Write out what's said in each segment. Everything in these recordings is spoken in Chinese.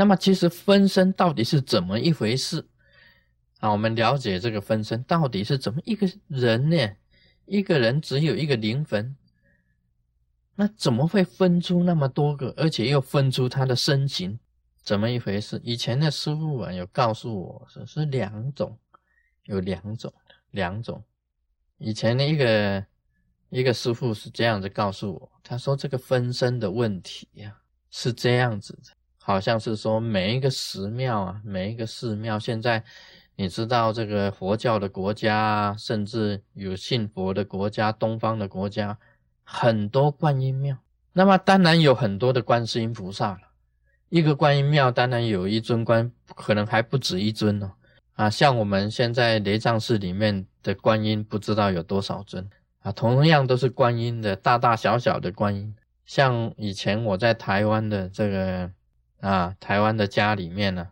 那么其实分身到底是怎么一回事啊？我们了解这个分身到底是怎么一个人呢？一个人只有一个灵魂，那怎么会分出那么多个，而且又分出他的身形？怎么一回事？以前的师傅啊有告诉我说是两种，有两种，两种。以前的一个一个师傅是这样子告诉我，他说这个分身的问题呀是这样子的，好像是说每一个寺庙啊，每一个寺庙，现在你知道这个佛教的国家，甚至有信佛的国家，东方的国家很多观音庙，那么当然有很多的观世音菩萨了。一个观音庙当然有一尊观，可能还不止一尊哦。啊，像我们现在雷藏寺里面的观音，不知道有多少尊啊。同样都是观音的，大大小小的观音。像以前我在台湾的这个啊，台湾的家里面呢，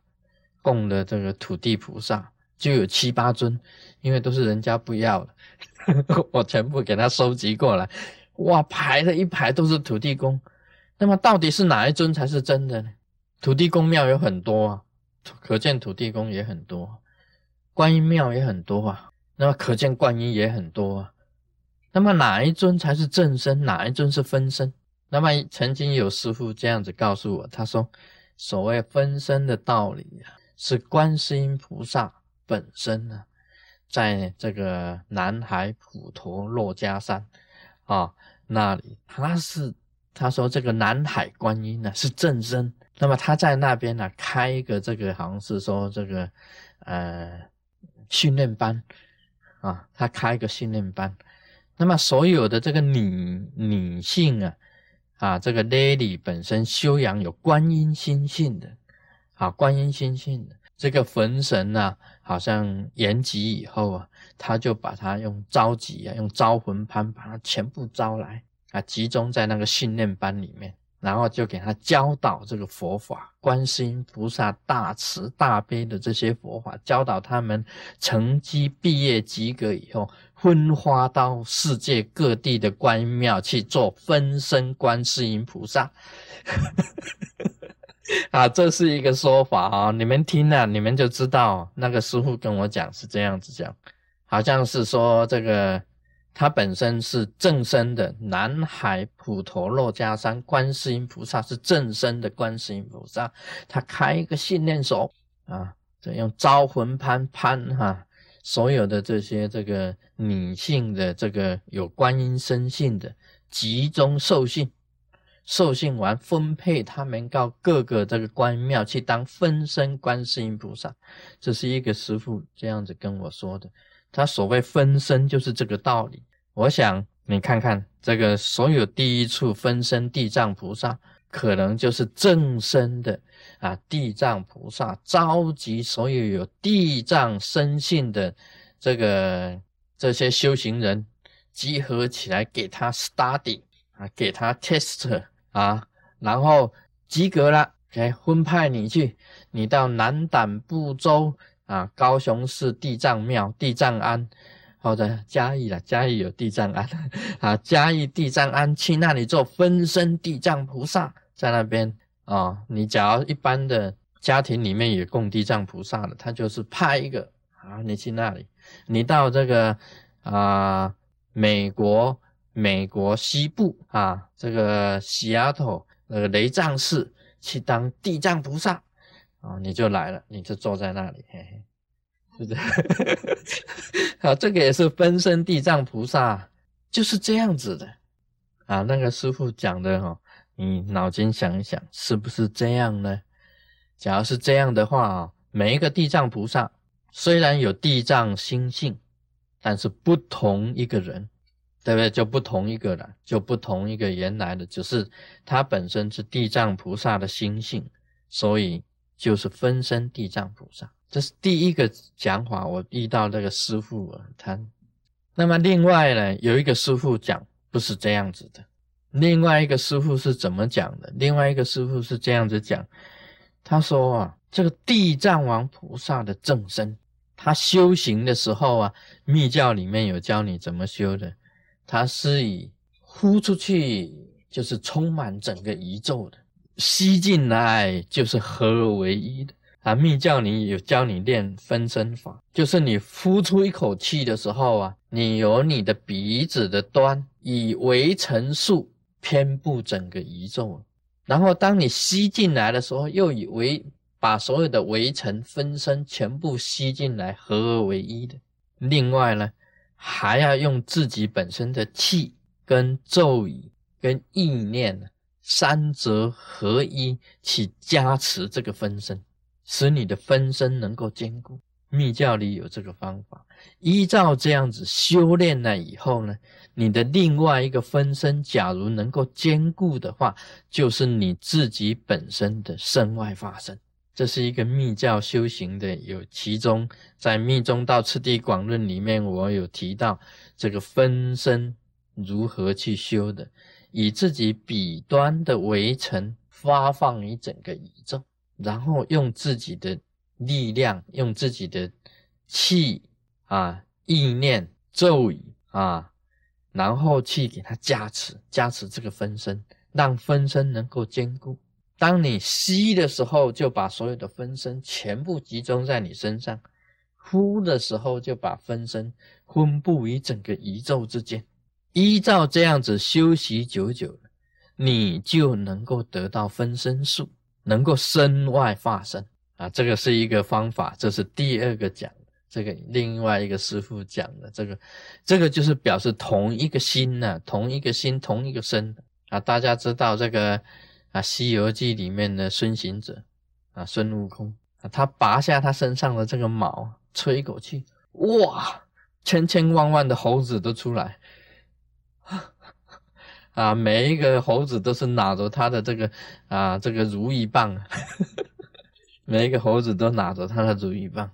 供的这个土地菩萨就有七八尊，因为都是人家不要的，我全部给他收集过来。哇，排了一排都是土地公。那么到底是哪一尊才是真的呢？土地公庙有很多啊，可见土地公也很多，观音庙也很多啊，那么可见观音也很多啊。那么哪一尊才是正身？哪一尊是分身？那么曾经有师傅这样子告诉我，他说：所谓分身的道理啊，是观世音菩萨本身呢，在这个南海普陀珞珈山啊那里，他是他说这个南海观音呢是正身。那么他在那边呢，开一个这个好像是说这个呃训练班啊，他开一个训练班。那么所有的这个女女性啊啊，这个 lady 本身修养有观音心性的啊，观音心性的这个魂神呢，好像延吉以后啊，他就把他用召集啊，用招魂幡把他全部招来啊，集中在那个训练班里面。然后就给他教导这个佛法，观世音菩萨大慈大悲的这些佛法，教导他们成绩毕业及格以后，分发到世界各地的观音庙去做分身观世音菩萨。啊，这是一个说法啊，你们听了，你们就知道那个师傅跟我讲是这样子讲，好像是说这个。他本身是正身的南海普陀珞珈山观世音菩萨是正身的观世音菩萨，他开一个训练所啊，这用招魂幡幡哈，所有的这些这个女性的这个有观音生性的集中受训，受训完分配他们到各个这个观音庙去当分身观世音菩萨，这是一个师傅这样子跟我说的，他所谓分身就是这个道理。我想你看看这个所有第一处分身地藏菩萨，可能就是正身的啊。地藏菩萨召集所有有地藏生性的这个这些修行人，集合起来给他 study 啊，给他 test 啊，然后及格了，给分派你去，你到南胆部洲啊，高雄市地藏庙地藏庵。好的，嘉义了，嘉义有地藏庵啊，嘉义地藏庵去那里做分身地藏菩萨，在那边啊，你假如一般的家庭里面也供地藏菩萨的，他就是派一个啊，你去那里，你到这个啊美国美国西部啊这个西雅图那个雷藏寺去当地藏菩萨啊，你就来了，你就坐在那里，嘿嘿。是不是？好，这个也是分身地藏菩萨，就是这样子的啊。那个师傅讲的哈，你脑筋想一想，是不是这样呢？假如是这样的话啊，每一个地藏菩萨虽然有地藏心性，但是不同一个人，对不对？就不同一个了，就不同一个原来的，只是他本身是地藏菩萨的心性，所以就是分身地藏菩萨。这是第一个讲法，我遇到那个师傅他，那么另外呢，有一个师傅讲不是这样子的，另外一个师傅是怎么讲的？另外一个师傅是这样子讲，他说啊，这个地藏王菩萨的正身，他修行的时候啊，密教里面有教你怎么修的，他是以呼出去就是充满整个宇宙的。吸进来就是合而为一的啊。密教里有教你练分身法，就是你呼出一口气的时候啊，你由你的鼻子的端以微尘数偏布整个宇宙，然后当你吸进来的时候，又以为把所有的微尘分身全部吸进来，合而为一的。另外呢，还要用自己本身的气。跟咒语、跟意念呢三者合一，去加持这个分身，使你的分身能够坚固。密教里有这个方法，依照这样子修炼了以后呢，你的另外一个分身，假如能够坚固的话，就是你自己本身的身外法身。这是一个密教修行的，有其中在《密宗道次第广论》里面，我有提到这个分身。如何去修的？以自己笔端的围城发放于整个宇宙，然后用自己的力量，用自己的气啊、意念、咒语啊，然后去给他加持，加持这个分身，让分身能够坚固。当你吸的时候，就把所有的分身全部集中在你身上；呼的时候，就把分身分布于整个宇宙之间。依照这样子修习久久，你就能够得到分身术，能够身外化身啊！这个是一个方法，这是第二个讲。这个另外一个师傅讲的，这个这个就是表示同一个心呢，同一个心，同一个身啊！大家知道这个啊，《西游记》里面的孙行者啊，孙悟空啊，他拔下他身上的这个毛，吹一口气，哇，千千万万的猴子都出来。啊，每一个猴子都是拿着他的这个啊，这个如意棒，每一个猴子都拿着他的如意棒，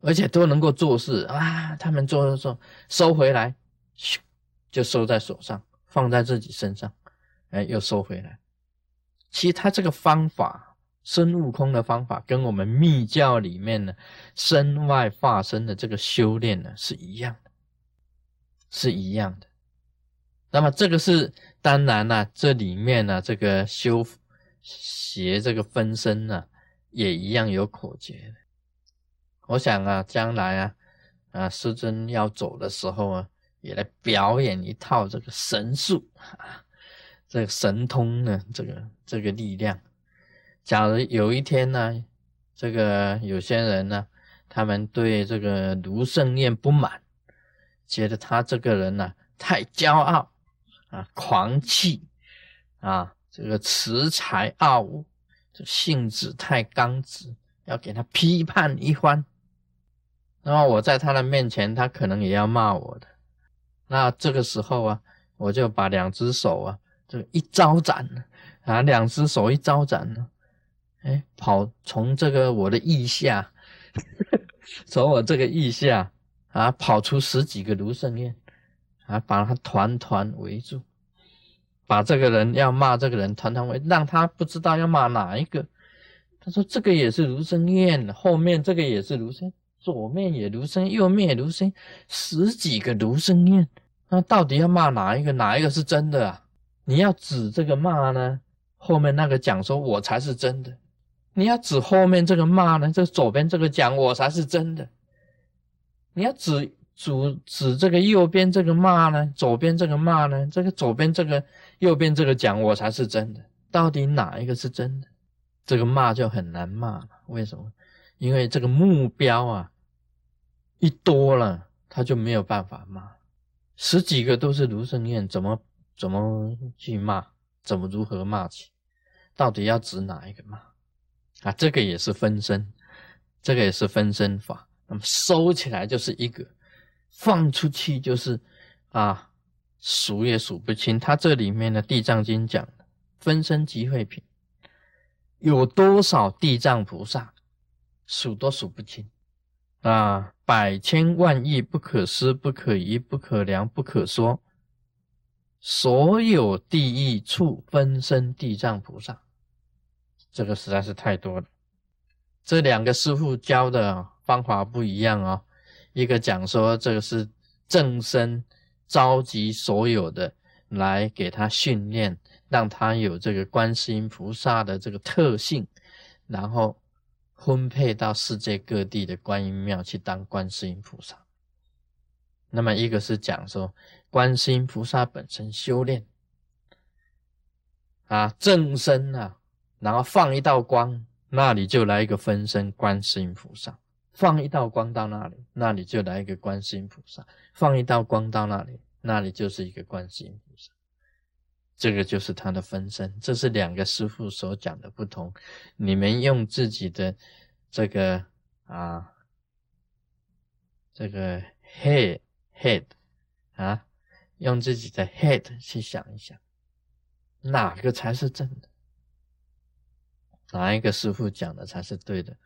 而且都能够做事啊。他们做的时候收回来，咻，就收在手上，放在自己身上，哎，又收回来。其实他这个方法，孙悟空的方法，跟我们密教里面呢身外化身的这个修炼呢是一样的，是一样的。那么这个是当然呢，这里面呢，这个修邪这个分身呢，也一样有口诀。我想啊，将来啊，啊师尊要走的时候啊，也来表演一套这个神术啊，这个神通呢，这个这个力量。假如有一天呢，这个有些人呢，他们对这个卢胜彦不满，觉得他这个人呢太骄傲。啊，狂气啊，这个恃才傲物，这性子太刚直，要给他批判一番。那么我在他的面前，他可能也要骂我的。那这个时候啊，我就把两只手啊，就一招展啊，两只手一招展呢，哎，跑从这个我的腋下，从我这个腋下啊，跑出十几个卢胜彦。啊，把他团团围住，把这个人要骂这个人团团围，让他不知道要骂哪一个。他说这个也是卢生燕，后面这个也是卢生，左面也卢生，右面也卢生，十几个卢生燕，那到底要骂哪一个？哪一个是真的啊？你要指这个骂呢，后面那个讲说我才是真的；你要指后面这个骂呢，这左边这个讲我才是真的。你要指。主指这个右边这个骂呢，左边这个骂呢，这个左边这个右边这个讲我才是真的，到底哪一个是真的？这个骂就很难骂了。为什么？因为这个目标啊一多了，他就没有办法骂。十几个都是卢胜彦，怎么怎么去骂？怎么如何骂起？到底要指哪一个骂？啊，这个也是分身，这个也是分身法。那么收起来就是一个。放出去就是啊，数也数不清。他这里面的《地藏经》讲分身集会品，有多少地藏菩萨，数都数不清啊！百千万亿不可思、不可疑、不可量、不可说，所有地狱处分身地藏菩萨，这个实在是太多了。这两个师傅教的方法不一样哦。一个讲说这个是正身召集所有的来给他训练，让他有这个观世音菩萨的这个特性，然后分配到世界各地的观音庙去当观世音菩萨。那么一个是讲说观世音菩萨本身修炼啊正身啊，然后放一道光，那里就来一个分身观世音菩萨；放一道光到那里，那里就来一个观世音菩萨；放一道光到那里，那里就是一个观世音菩萨。这个就是他的分身，这是两个师傅所讲的不同。你们用自己的这个啊，这个 head。head 啊，用自己的 head 去想一想，哪个才是真的？哪一个师傅讲的才是对的？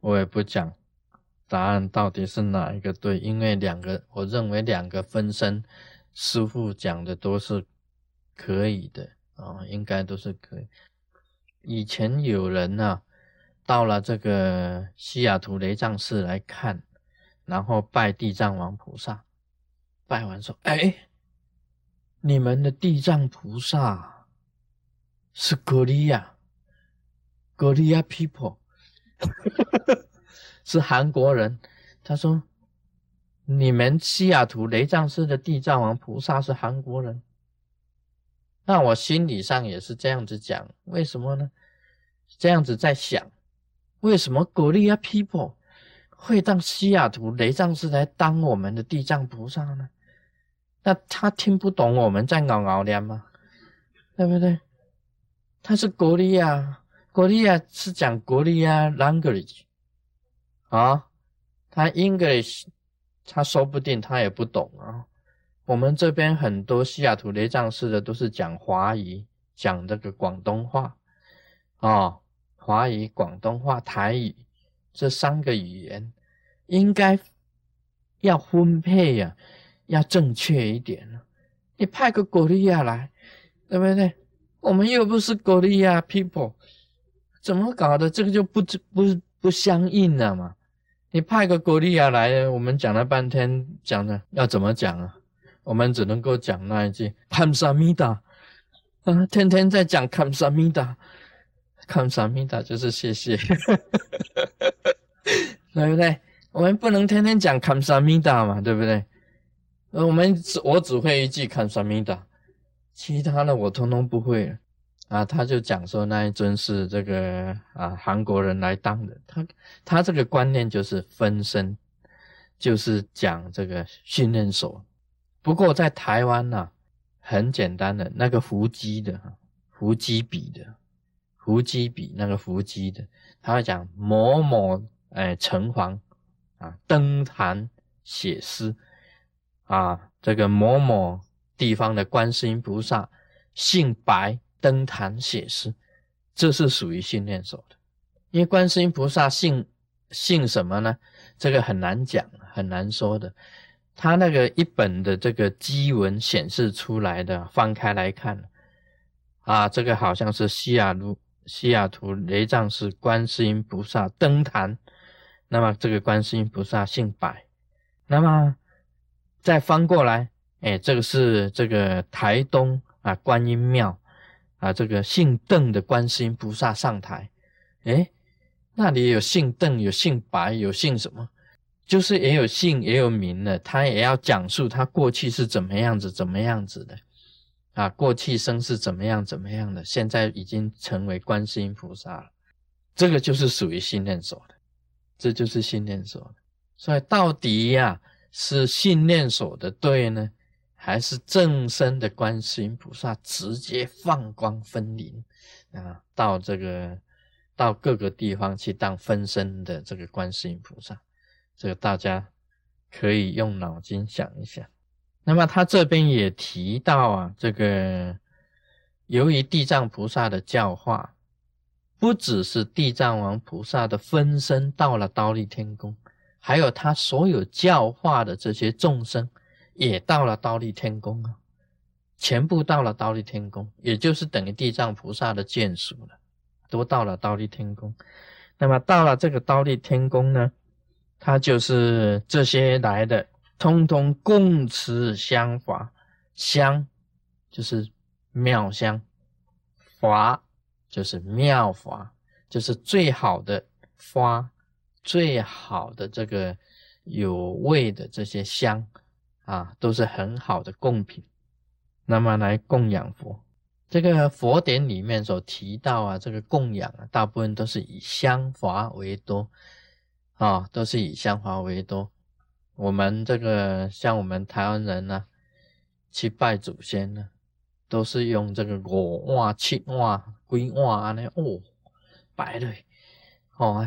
我也不讲答案到底是哪一个对，因为两个，我认为两个分身师傅讲的都是可以的啊，应该都是可以。以前有人呢，到了这个西雅图雷藏寺来看，然后拜地藏王菩萨。拜完说：“哎，你们的地藏菩萨是格利亚，格利亚 people，是韩国人。他说，你们西雅图雷藏寺的地藏王菩萨是韩国人。那我心理上也是这样子讲，为什么呢？这样子在想，为什么格利亚 people 会到西雅图雷藏寺来当我们的地藏菩萨呢？”那他听不懂我们在嗷嗷念吗？对不对？他是国利亚，国利亚是讲国利亚 language 啊，他 English 他说不定他也不懂啊。我们这边很多西雅图雷藏寺的都是讲华语，讲这个广东话啊，华语、广东话、台语这三个语言应该要分配呀。要正确一点了，你派个果利亚来，对不对？我们又不是果利亚 people，怎么搞的？这个就不不不相应了嘛？你派个国利亚来，我们讲了半天，讲的要怎么讲啊？我们只能够讲那一句“堪萨米达”，啊，天天在讲“堪萨米达”，“堪萨米达”就是谢谢，对不对？我们不能天天讲“堪萨米达”嘛，对不对？我们只我只会一句看萨米达，其他的我通通不会啊。他就讲说那一尊是这个啊韩国人来当的，他他这个观念就是分身，就是讲这个训练所。不过在台湾呢，很简单的那个伏击的，伏击笔的，伏击笔那个伏击的，他会讲某某哎城隍啊登坛写诗。啊，这个某某地方的观世音菩萨姓白，登坛写诗，这是属于训练手的。因为观世音菩萨姓姓什么呢？这个很难讲，很难说的。他那个一本的这个基文显示出来的，翻开来看，啊，这个好像是西雅图西雅图雷藏寺观世音菩萨登坛。那么这个观世音菩萨姓白，那么。再翻过来，哎，这个是这个台东啊观音庙啊，这个姓邓的观世音菩萨上台，哎，那里有姓邓，有姓白，有姓什么？就是也有姓也有名的，他也要讲述他过去是怎么样子，怎么样子的啊，过去生是怎么样怎么样的，现在已经成为观世音菩萨了，这个就是属于信念所的，这就是信念所的，所以到底呀。是信念所的对呢，还是正身的观世音菩萨直接放光分灵啊？到这个到各个地方去当分身的这个观世音菩萨，这个大家可以用脑筋想一想。那么他这边也提到啊，这个由于地藏菩萨的教化，不只是地藏王菩萨的分身到了刀立天宫。还有他所有教化的这些众生，也到了刀立天宫啊，全部到了刀立天宫，也就是等于地藏菩萨的眷属了，都到了刀立天宫。那么到了这个刀立天宫呢，他就是这些来的，通通共持香法，香就是妙香，法就是妙法，就是最好的花，最好的这个有味的这些香啊，都是很好的贡品。那么来供养佛，这个佛典里面所提到啊，这个供养啊，大部分都是以香华为多啊，都是以香华为多。我们这个像我们台湾人呢，去拜祖先呢，都是用这个五碗、七碗、几碗安尼哦，摆的哦，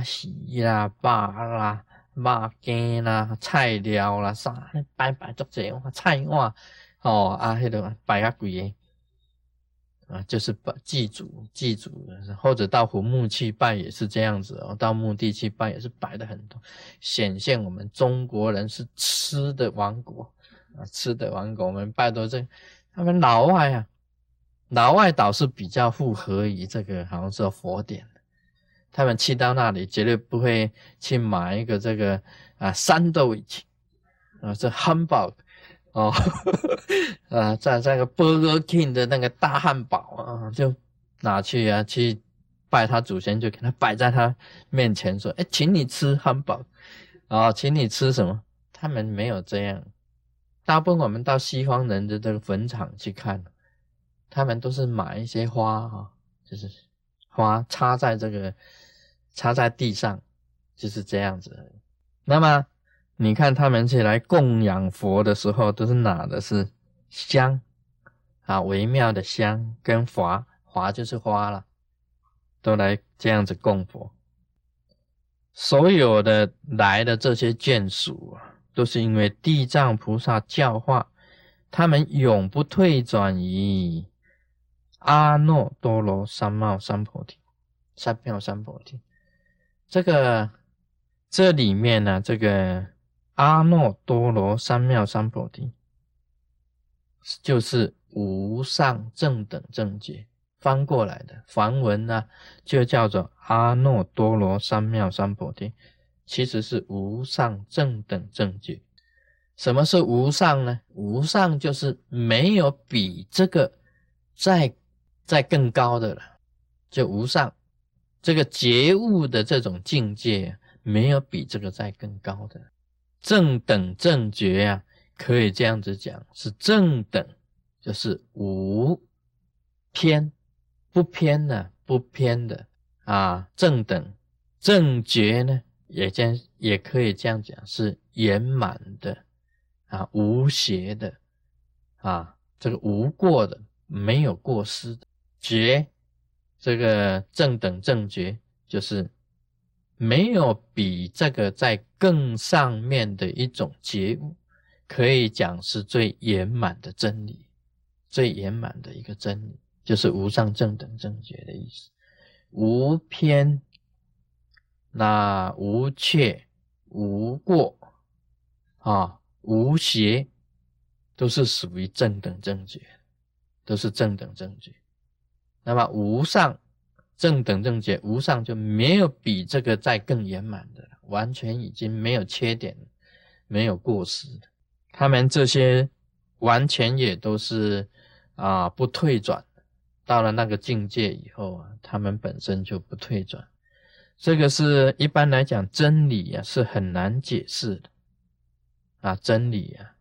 鱼啦、肉啦、肉羹啦、菜料啦，啥摆摆足济碗菜碗。哦啊，迄个摆啊贵诶，啊，就是拜祭祖、祭祖，或者到坟墓去拜也是这样子哦。到墓地去拜也是摆的很多，显现我们中国人是吃的王国啊，吃的王国。我们拜多这，他们老外啊，老外倒是比较符合于这个，好像是佛典他们去到那里绝对不会去买一个这个啊三豆一起啊，这汉堡。哦，啊，在这个 Burger King 的那个大汉堡啊，就拿去啊，去拜他祖先，就给他摆在他面前，说：“哎，请你吃汉堡，啊，请你吃什么？”他们没有这样。大部分我们到西方人的这个坟场去看，他们都是买一些花啊，就是花插在这个插在地上，就是这样子。那么。你看他们起来供养佛的时候，都是拿的是香啊，微妙的香跟华华就是花了，都来这样子供佛。所有的来的这些眷属啊，都是因为地藏菩萨教化，他们永不退转于阿耨多罗三藐三菩提，三藐三菩提。这个这里面呢，这个。阿耨多罗三藐三菩提，就是无上正等正觉。翻过来的梵文呢，就叫做阿耨多罗三藐三菩提，其实是无上正等正觉。什么是无上呢？无上就是没有比这个再在更高的了，就无上。这个觉悟的这种境界，没有比这个再更高的。正等正觉呀，可以这样子讲，是正等，就是无偏，不偏的，不偏的啊。正等正觉呢，也将也可以这样讲，是圆满的啊，无邪的啊，这个无过的，没有过失的觉，这个正等正觉就是。没有比这个在更上面的一种觉悟，可以讲是最圆满的真理，最圆满的一个真理，就是无上正等正觉的意思。无偏，那无缺，无过，啊，无邪，都是属于正等正觉，都是正等正觉。那么无上。正等正觉无上就没有比这个再更圆满的了，完全已经没有缺点，没有过失。他们这些完全也都是啊不退转，到了那个境界以后啊，他们本身就不退转。这个是一般来讲真理啊是很难解释的啊，真理啊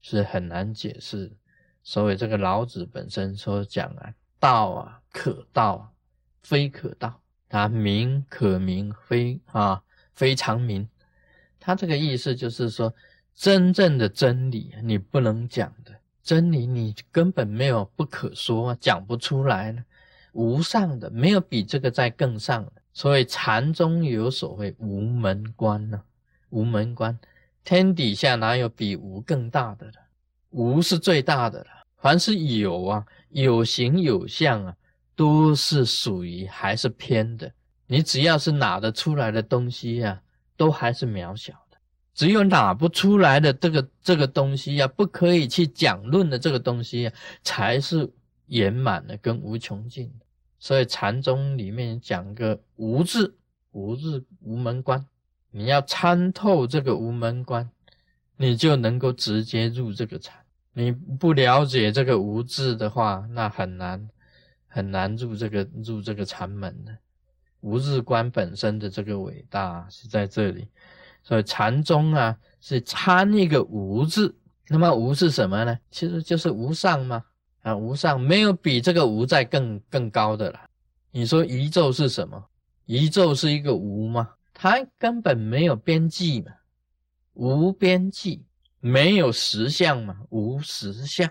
是很难解释。所以这个老子本身所讲啊，道啊可道。非可道啊，名可名，非啊非常名。他这个意思就是说，真正的真理你不能讲的真理，你根本没有不可说，讲不出来呢。无上的，没有比这个再更上的。所以禅宗有所谓无门关呢，无门关，天底下哪有比无更大的了？无是最大的了。凡是有啊，有形有相啊。都是属于还是偏的，你只要是拿得出来的东西呀，都还是渺小的。只有拿不出来的这个这个东西呀，不可以去讲论的这个东西呀，才是圆满的跟无穷尽的。所以禅宗里面讲个无字，无字无门关，你要参透这个无门关，你就能够直接入这个禅。你不了解这个无字的话，那很难很难入这个入这个禅门的。无字观本身的这个伟大是在这里，所以禅宗啊是参一个无字。那么无是什么呢？其实就是无上嘛。啊，无上没有比这个无在更更高的了。你说宇宙是什么？宇宙是一个无吗？它根本没有边际嘛，无边际，没有实相嘛，无实相。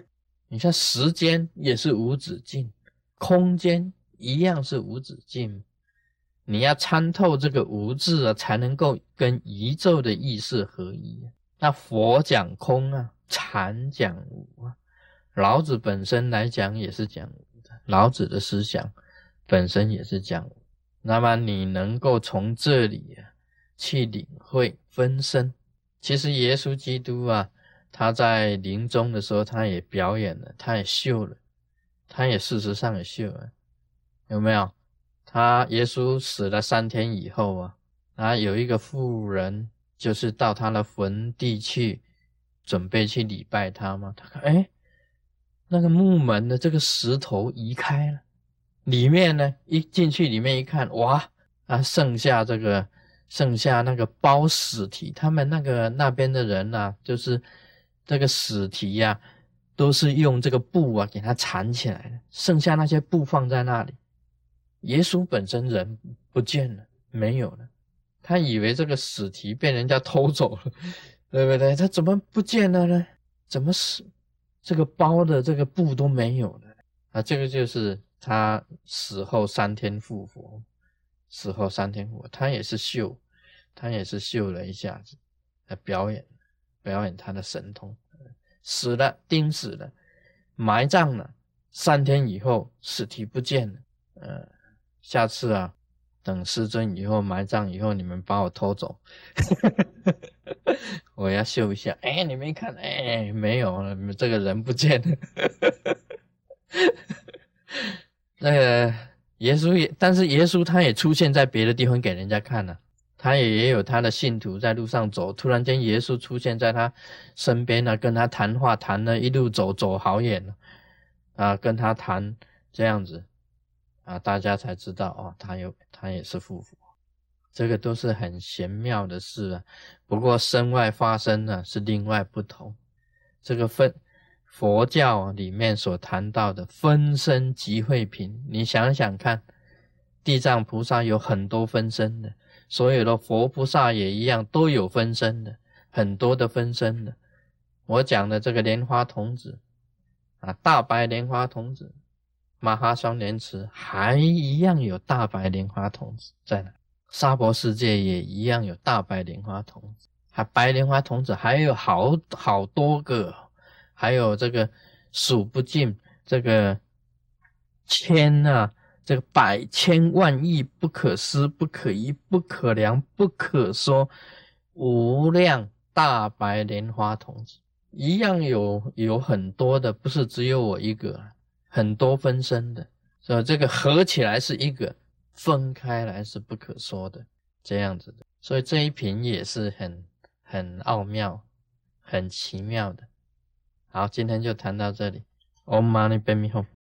你像时间也是无止境，空间一样是无止境。你要参透这个无字啊，才能够跟宇宙的意识合一。那佛讲空啊，禅讲无啊。老子本身来讲也是讲无的，老子的思想本身也是讲无。那么你能够从这里啊去领会分身。其实耶稣基督啊，他在临终的时候，他也表演了，他也秀了，他也事实上也秀了，有没有？他耶稣死了三天以后啊，啊有一个妇人就是到他的坟地去准备去礼拜他嘛。他看，哎，那个木门的这个石头移开了，里面呢一进去里面一看，哇啊，剩下这个剩下那个包尸体，他们那个那边的人呐，就是这个尸体呀，都是用这个布啊给它缠起来的，剩下那些布放在那里。耶稣本身人不见了，没有了。他以为这个尸体被人家偷走了，对不对？他怎么不见了呢？怎么死？这个包的这个布都没有了啊！这个就是他死后三天复活，死后三天复活，他也是秀，他也是秀了一下子来表演，表演他的神通。死了，钉死了，埋葬了，三天以后尸体不见了，呃。下次啊，等师尊以后埋葬以后，你们把我偷走，我要秀一下。哎，你们看，哎，没有了，这个人不见了。那个耶稣也，但是耶稣他也出现在别的地方给人家看了，他也也有他的信徒在路上走，突然间耶稣出现在他身边呢，跟他谈话，谈了一路走走好远了，啊，跟他谈这样子。啊，大家才知道哦，他有他也是复活，这个都是很玄妙的事啊。不过身外发生呢是另外不同。这个分佛教里面所谈到的分身集会品，你想想看，地藏菩萨有很多分身的，所有的佛菩萨也一样都有分身的，很多的分身的。我讲的这个莲花童子啊，大白莲花童子。马哈双莲池还一样有大白莲花童子在那，沙婆世界也一样有大白莲花童子，还白莲花童子还有好好多个，还有这个数不尽，这个千啊，这个百千万亿不可思、不可议、不可量、不可说，无量大白莲花童子一样有有很多的，不是只有我一个。很多分身的，所以这个合起来是一个，分开来是不可说的这样子的。所以这一瓶也是很很奥妙、很奇妙的。好，今天就谈到这里。Om Mani Padme home。